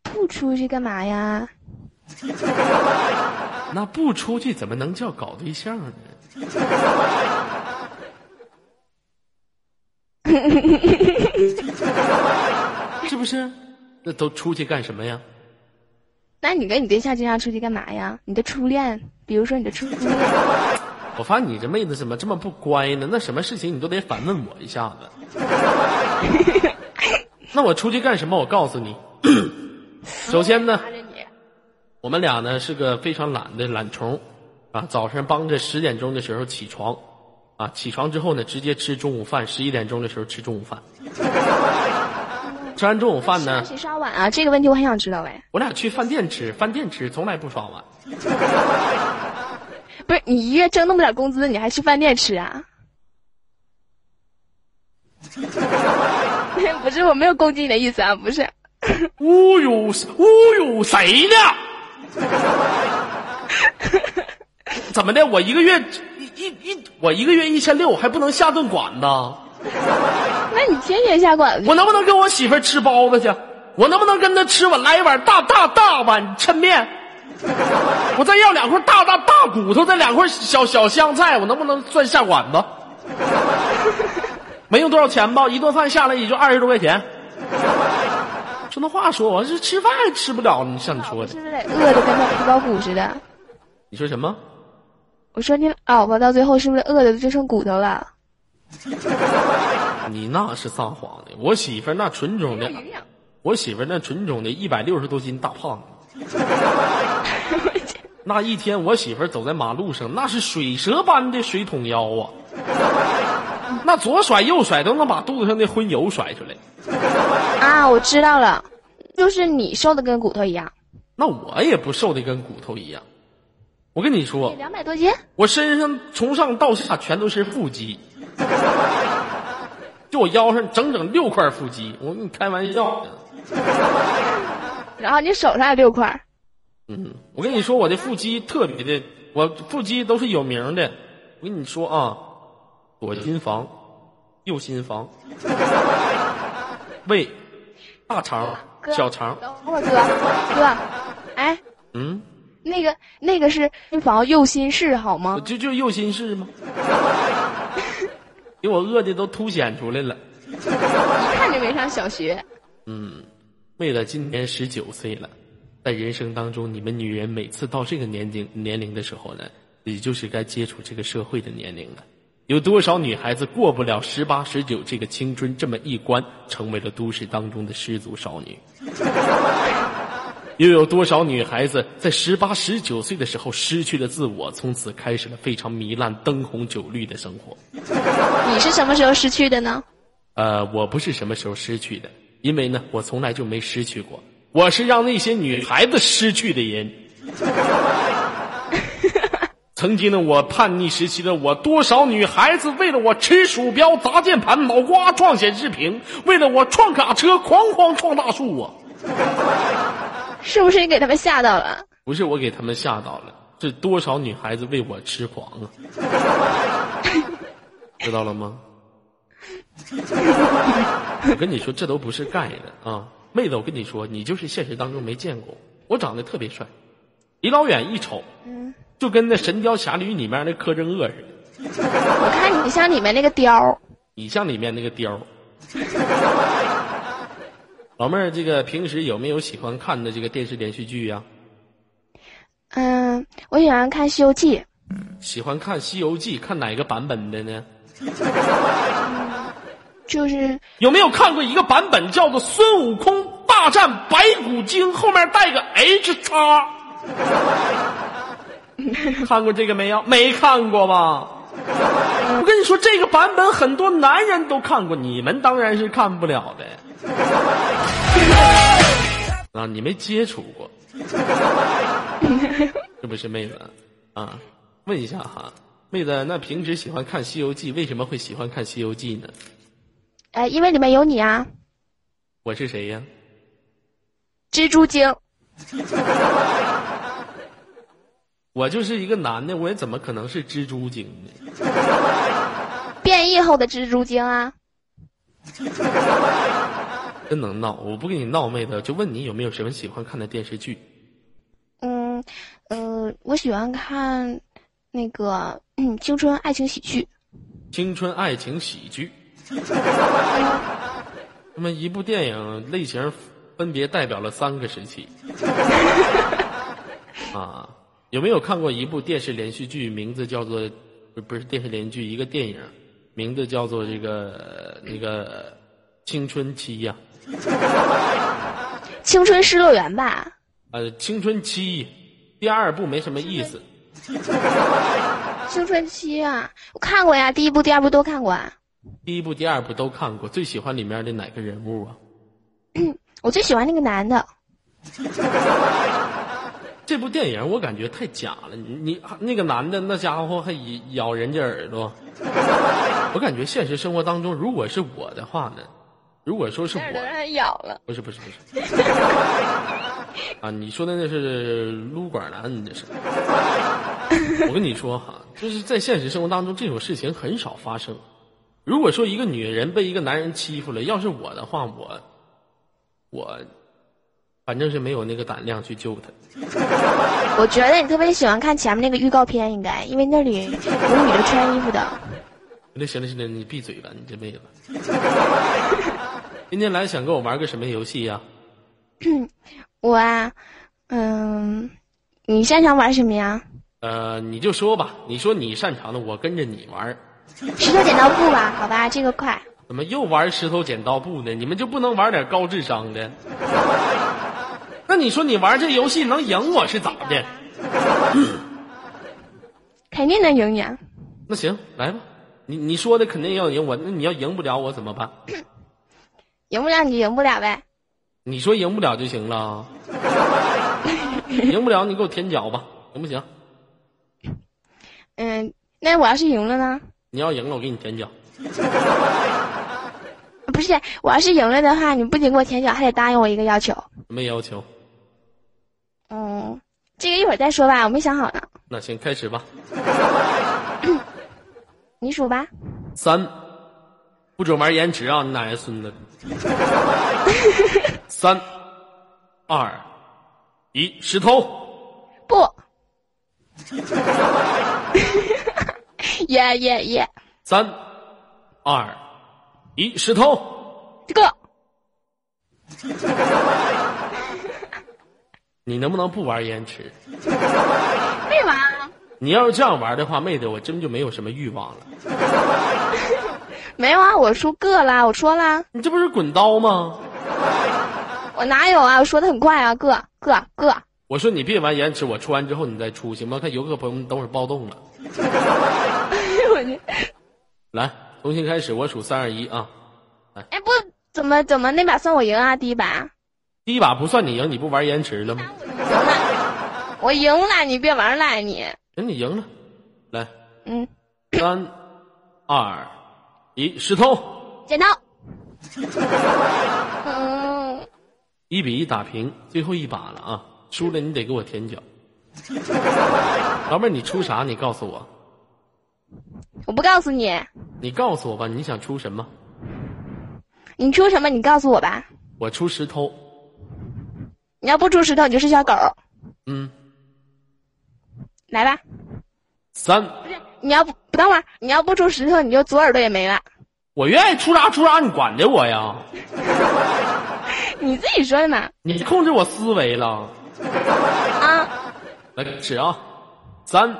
不出去干嘛呀？那不出去怎么能叫搞对象呢？是不是？那都出去干什么呀？那你跟你对象经常出去干嘛呀？你的初恋，比如说你的初恋，我发现你这妹子怎么这么不乖呢？那什么事情你都得反问我一下子。那我出去干什么？我告诉你，首先呢，我们俩呢是个非常懒的懒虫，啊，早上帮着十点钟的时候起床，啊，起床之后呢，直接吃中午饭，十一点钟的时候吃中午饭。吃完中午饭呢，谁刷碗啊？这个问题我很想知道哎。我俩去饭店吃，饭店吃从来不刷碗。不是你一月挣那么点工资，你还去饭店吃啊？不是，我没有攻击你的意思啊，不是。侮辱侮辱谁呢？怎么的？我一个月一一一，我一个月一千六，还不能下顿馆子？那你天天下馆子，我能不能跟我媳妇儿吃包子去？我能不能跟她吃碗来一碗大大大碗抻面？我再要两块大大大骨头，再两块小小香菜，我能不能算下馆子？没用多少钱吧，一顿饭下来也就二十多块钱。说那话说，我这吃饭吃不了，你像你说的，是不是得饿的跟那皮包骨似的？你说什么？我说你老婆到最后是不是饿的就剩骨头了？你那是撒谎的，我媳妇那纯种的，我媳妇那纯种的一百六十多斤大胖子。那一天，我媳妇走在马路上，那是水蛇般的水桶腰啊！那左甩右甩都能把肚子上的荤油甩出来。啊，我知道了，就是你瘦的跟骨头一样，那我也不瘦的跟骨头一样。我跟你说，两百多斤。我身上从上到下全都是腹肌，就我腰上整整六块腹肌。我跟你开玩笑。然后你手上也六块，嗯，我跟你说，我的腹肌特别的，我腹肌都是有名的。我跟你说啊，左心房，右心房，胃、大肠、小肠，等会儿哥哥，哎，嗯，那个那个是心房右心室好吗？就就右心室吗？给我饿的都凸显出来了。一看就没上小学。嗯，妹子今年十九岁了，在人生当中，你们女人每次到这个年龄年龄的时候呢，也就是该接触这个社会的年龄了。有多少女孩子过不了十八、十九这个青春这么一关，成为了都市当中的失足少女？又有多少女孩子在十八、十九岁的时候失去了自我，从此开始了非常糜烂、灯红酒绿的生活？你是什么时候失去的呢？呃，我不是什么时候失去的，因为呢，我从来就没失去过。我是让那些女孩子失去的人。曾经的我叛逆时期的我，多少女孩子为了我吃鼠标、砸键盘、脑瓜撞显示屏，为了我撞卡车、哐哐撞大树啊！是不是你给他们吓到了？不是我给他们吓到了，是多少女孩子为我痴狂啊！知道了吗？我跟你说，这都不是盖的啊，妹子，我跟你说，你就是现实当中没见过我，长得特别帅，离老远一瞅，就跟那《神雕侠侣》里面那柯镇恶似的，我看你像里面那个雕，你像里面那个雕。老妹儿，这个平时有没有喜欢看的这个电视连续剧呀、嗯，我喜欢看《西游记》，喜欢看《西游记》，看哪个版本的呢？就是有没有看过一个版本叫做《孙悟空大战白骨精》，后面带个 H 叉？看过这个没有？没看过吧？我跟你说，这个版本很多男人都看过，你们当然是看不了的。啊，你没接触过，是不是妹子？啊，问一下哈，妹子，那平时喜欢看《西游记》，为什么会喜欢看《西游记》呢？呃，因为里面有你啊，我是谁呀？蜘蛛精。我就是一个男的，我也怎么可能是蜘蛛精呢？变异后的蜘蛛精啊！真能闹！我不跟你闹，妹子，就问你有没有什么喜欢看的电视剧？嗯，呃，我喜欢看那个嗯青春爱情喜剧。青春爱情喜剧。那么一部电影类型分别代表了三个时期。啊，有没有看过一部电视连续剧？名字叫做不不是电视连续剧，一个电影，名字叫做这个那个青春期呀、青春失乐园吧？呃，青春期第二部没什么意思。青春期啊，我看过呀，第一部、第二部都看过啊。第一部、第二部都看过，最喜欢里面的哪个人物啊？我最喜欢那个男的，这部电影我感觉太假了，你你那个男的那家伙还咬人家耳朵，我感觉现实生活当中如果是我的话呢，如果说是我，他咬了。不是不是不是，啊，你说的那是撸管男，你这是。我跟你说哈，就是在现实生活当中这种事情很少发生。如果说一个女人被一个男人欺负了，要是我的话，我我反正是没有那个胆量去救他。我觉得你特别喜欢看前面那个预告片，应该因为那里有女的穿衣服的。那行了行了，你闭嘴吧，你这妹子。今天来想跟我玩个什么游戏呀、我啊，嗯，你擅长玩什么呀？呃，你就说吧，你说你擅长的，我跟着你玩。石头剪刀布吧，好吧，这个快。怎么又玩石头剪刀布呢？你们就不能玩点高智商的？那你说你玩这游戏能赢我是咋的？肯定能赢你啊！那行，来吧，你你说的肯定要赢我，那你要赢不了我怎么办？赢不了你就赢不了呗。你说赢不了就行了，赢不了你给我舔脚吧，行不行？嗯，那我要是赢了呢？你要赢了我给你舔脚，不是，我要是赢了的话，你不仅给我舔脚，还得答应我一个要求。没要求。嗯，这个一会儿再说吧，我没想好呢。那行，开始吧。你数吧。三，不准玩延迟啊！你奶奶孙子。三，二，一，石头。不。耶耶耶！三，二，一，石头。这个 你能不能不玩延迟？没玩啊，你要是这样玩的话，妹子，我真就没有什么欲望了。没有啊，我说个啦，我说啦，你这不是滚刀吗？我哪有啊？我说的很快啊，个个个。我说你别玩延迟，我出完之后你再出行吗？看游客朋友们等会儿暴动了。我去，来，重新开始，我数三二一啊！哎不，怎么怎么那把算我赢啊？第一把第一把不算你赢，你不玩延迟了吗？我赢了，你别玩赖你。行，你赢了。来，嗯，三二一，石头。剪刀。嗯，一比一打平，最后一把了啊！输了你得给我舔脚。老妹儿，你出啥？你告诉我，我不告诉你，你告诉我吧，你想出什么？你出什么？你告诉我吧。我出石头。你要不出石头，你就是小狗。嗯，来吧，三，不是你要不不等会儿，你要不出石头，你就左耳朵也没了。我愿意出啥出啥，你管着我呀？你自己说的嘛。你控制我思维了。啊，来开始啊！三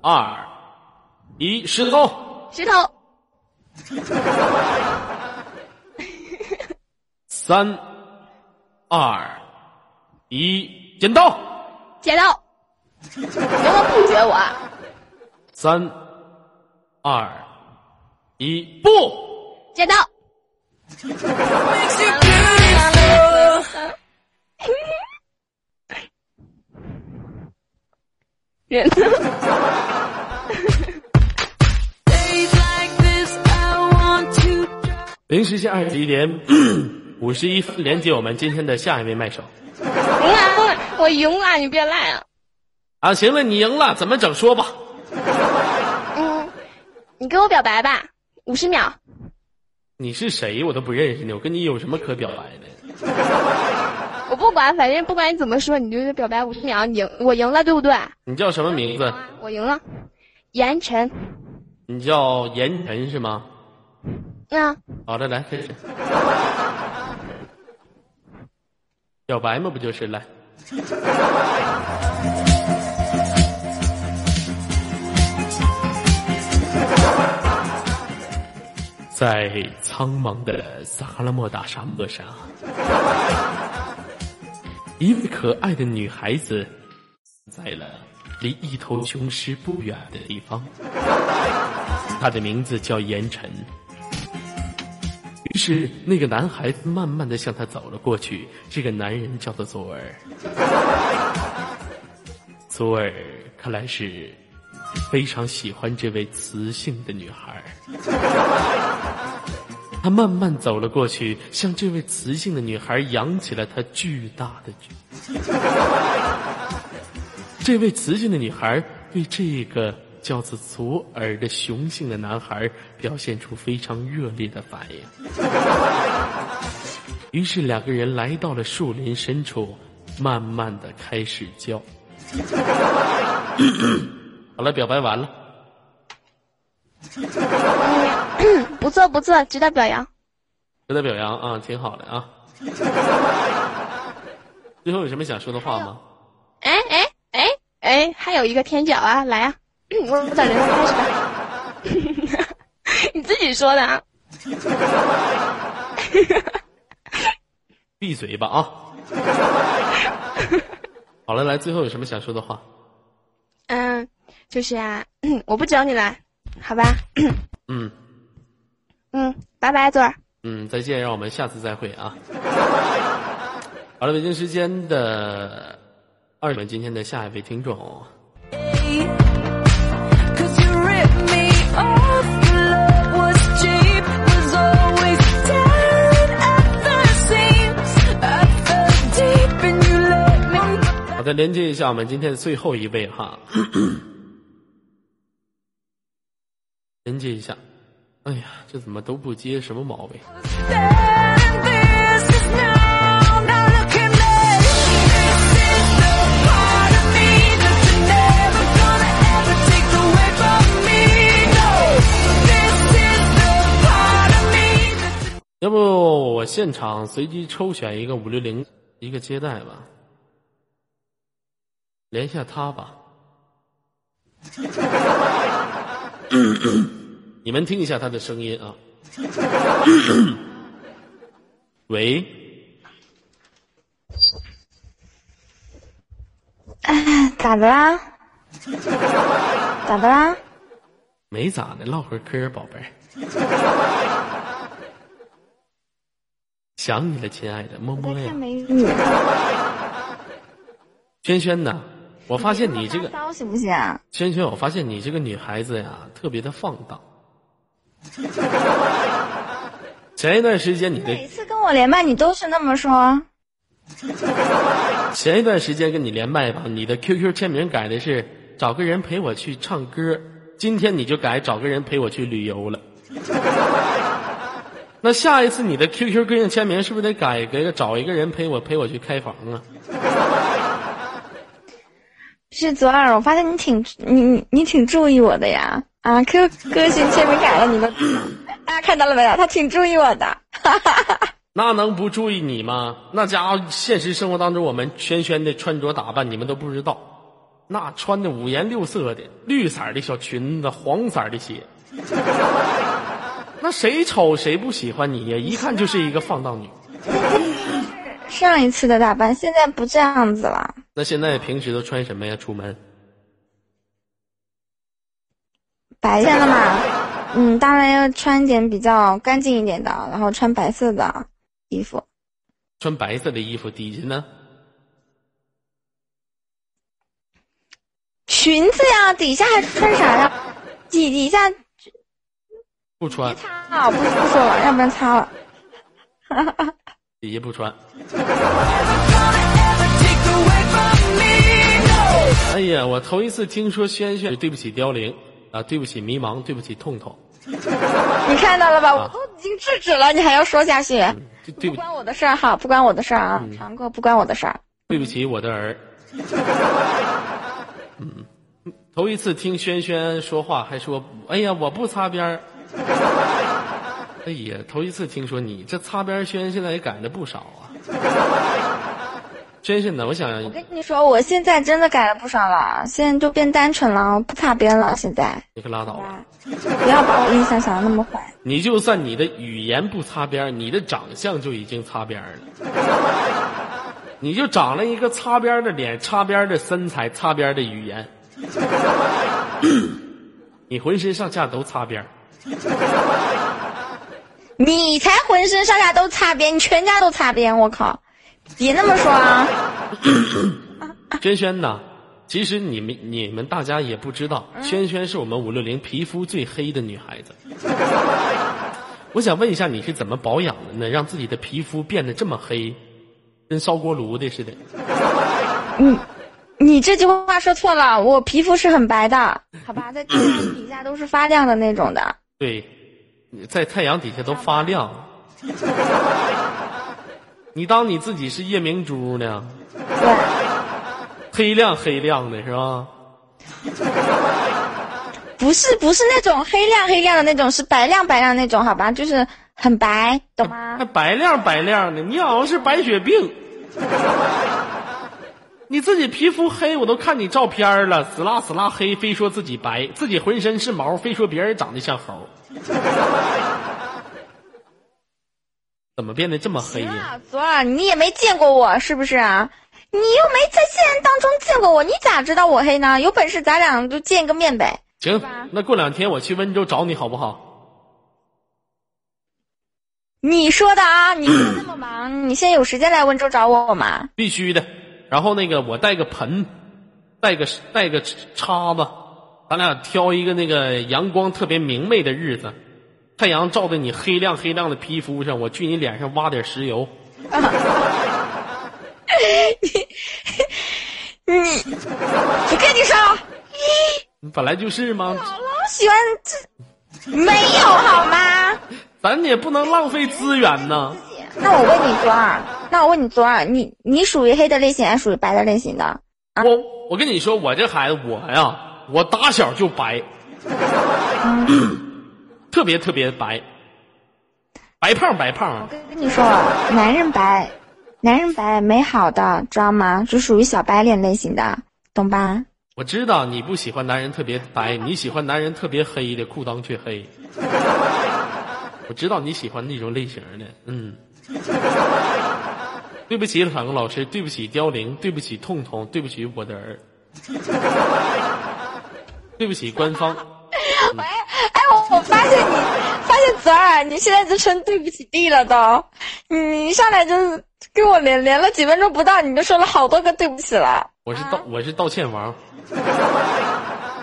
二一，石头。石头。三二一，剪刀。剪刀。你能不能不学我啊？三二一，不。剪刀。人呢？零时间二十一点 五十一分，连接我们今天的下一位麦手。我赢了，你别赖啊。啊，行了，你赢了，怎么整？说吧。嗯，你跟我表白吧，五十秒。你是谁？我都不认识你，我跟你有什么可表白的？我不管，反正不管你怎么说，你就是表白五十秒，你赢，我赢了，对不对？你叫什么名字？我赢了，严晨。你叫严晨是吗？嗯。好的，来开始。表白嘛，不就是来？在苍茫的撒哈拉莫大沙漠上，一位可爱的女孩子在了离一头雄狮不远的地方。她的名字叫言晨。于是，那个男孩子慢慢的向他走了过去。这个男人叫做左耳。左耳看来是非常喜欢这位雌性的女孩。他慢慢走了过去，向这位雌性的女孩扬起了他巨大的举。这位雌性的女孩对这个叫做左耳的雄性的男孩表现出非常热烈的反应。于是两个人来到了树林深处，慢慢的开始叫。好了，表白完了。不错不错，值得表扬。值得表扬啊，挺好的啊。最后有什么想说的话吗？哎哎哎哎，还有一个天角啊，来啊！我我等人开始吧。你自己说的啊。闭嘴吧啊！好了，来，最后有什么想说的话？嗯，就是啊，我不找你了，好吧？嗯。嗯，拜拜，左儿。嗯，再见，让我们下次再会啊。好了，北京时间的二们今天的下一位听众。再，连接一下我们今天的最后一位哈，连接一下。哎呀，这怎么都不接？什么毛病？要不我现场随机抽选一个五六零一个接待吧，连一下他吧。你们听一下他的声音啊！喂，哎，咋的啦？咋的啦？没咋的，唠会儿嗑，宝贝儿。想你了，亲爱的，么么呀。看美女。轩轩呢？我发现你这个刀行不行？轩轩，我发现你这个女孩子呀，特别的放荡。前一段时间你的每次跟我连麦，你都是那么说。前一段时间跟你连麦吧，你的 QQ 签名改的是找个人陪我去唱歌，今天你就改找个人陪我去旅游了。那下一次你的 QQ 个性签名是不是得改一个找一个人陪我陪我去开房啊？是左耳，我发现你挺你你挺注意我的呀。啊，Q 个性签名改了，你们大家看到了没有？他挺注意我的，那能不注意你吗？那家伙现实生活当中，我们轩轩的穿着打扮，你们都不知道，那穿的五颜六色的，绿色的小裙子，黄色的鞋，那谁瞅谁不喜欢你呀？一看就是一个放荡女。上一次的打扮，现在不这样子了。那现在平时都穿什么呀？出门？白天的嘛，嗯，当然要穿点比较干净一点的，然后穿白色的衣服。穿白色的衣服，底下呢？裙子呀，底下还穿啥呀？底底下不穿。擦，不不说了，要不然擦了。底下不穿。哎呀，我头一次听说轩轩，对不起凋零啊，对不起迷茫，对不起痛痛，你看到了吧？我都已经制止了，你还要说下去？对不不关我的事儿哈，不关我的事儿啊，常哥不关我的事儿。对不起我的儿。嗯，头一次听轩轩说话，还说哎呀我不擦边儿。哎呀，头一次听说你这擦边儿轩现在也改的不少啊。真是的？我想我跟你说，我现在真的改了不少了，现在就变单纯了，不擦边了。现在你可拉倒吧。不要把我印象想的那么坏。你就算你的语言不擦边，你的长相就已经擦边儿了。你就长了一个擦边的脸，擦边的身材，擦边的语言，你浑身上下都擦边儿。你才浑身上下都擦边，你全家都擦边，我靠！别那么说啊！轩轩呐，其实你们你们大家也不知道，轩轩是我们五六零皮肤最黑的女孩子。我想问一下，你是怎么保养的呢？让自己的皮肤变得这么黑，跟烧锅炉的似的。你你这句话说错了，我皮肤是很白的，好吧，在太阳底下都是发亮的那种的。对，在太阳底下都发亮。你当你自己是夜明珠呢？对，黑亮黑亮的是吧？不是不是那种黑亮黑亮的那种，是白亮白亮那种，好吧？就是很白，懂吗？还白亮白亮的，你好像是白血病。你自己皮肤黑，我都看你照片了，死拉死拉黑，非说自己白，自己浑身是毛，非说别人长得像猴。怎么变得这么黑呀？昨儿你也没见过我，是不是啊？你又没在现实当中见过我，你咋知道我黑呢？有本事咱俩就见个面呗。行，那过两天我去温州找你好不好？你说的啊！你那么忙，你现在有时间来温州找我吗？必须的。然后那个我带个盆，带个带个叉子，咱俩挑一个那个阳光特别明媚的日子。太阳照在你黑亮黑亮的皮肤上，我去你脸上挖点石油。你 你，我跟你说，你本来就是吗？老老喜欢这，没有好吗？咱也不能浪费资源呢。那我问你左耳，那我问你左耳，你你属于黑的类型还是属于白的类型的？啊、我我跟你说，我这孩子我呀，我打小就白。特别特别白，白胖白胖。我跟跟你说，男人白，男人白没好的，知道吗？就属于小白脸类型的，懂吧？我知道你不喜欢男人特别白，你喜欢男人特别黑的，裤裆却黑。我知道你喜欢那种类型的，嗯。对不起，反光老师，对不起，凋零，对不起，痛痛，对不起，我的儿，对不起，官方。喂，哎，我我发现你，发现泽儿，你现在就成对不起弟了都，你一上来就跟我连连了几分钟不到，你就说了好多个对不起了。我是道，我是道歉王。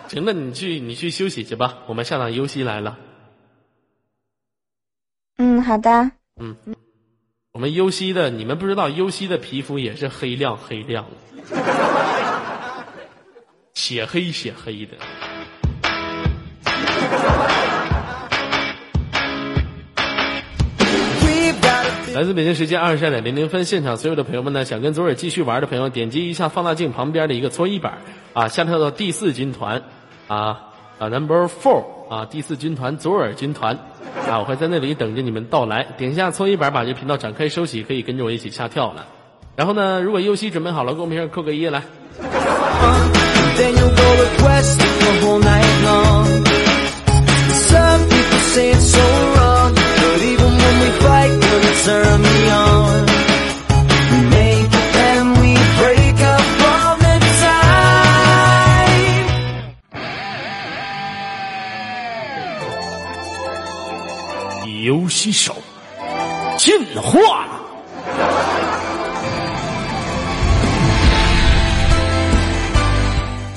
行了，你去你去休息去吧，我们下场游戏来了。嗯，好的。嗯，我们优西的，你们不知道，优西的皮肤也是黑亮黑亮的，血黑血黑的。来自北京时间二十二点零零分，现场所有的朋友们呢，想跟左耳继续玩的朋友，点击一下放大镜旁边的一个搓衣板啊，下跳到第四军团啊啊 number four 啊，第四军团左耳军团啊，我会在那里等着你们到来。点一下搓衣板，把这频道展开收起，可以跟着我一起下跳了。然后呢，如果右膝准备好了，公屏上扣个一来。Then you'll go request the whole night long. Some people say it's so wrong, but even when we fight, you're gonna turn me on. We make it and we break up all the time. 游戏手进化。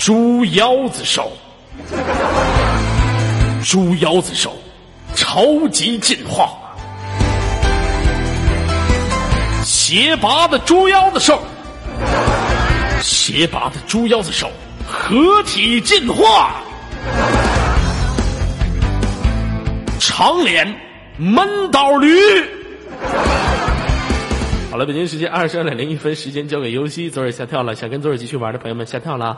猪腰子手，猪腰子手，超级进化，斜拔的猪腰子手，斜拔的猪腰子手合体进化，长脸闷倒驴。好了，北京时间二十二点零一分，时间交给游戏，左耳下跳了。想跟左耳继续玩的朋友们下跳了。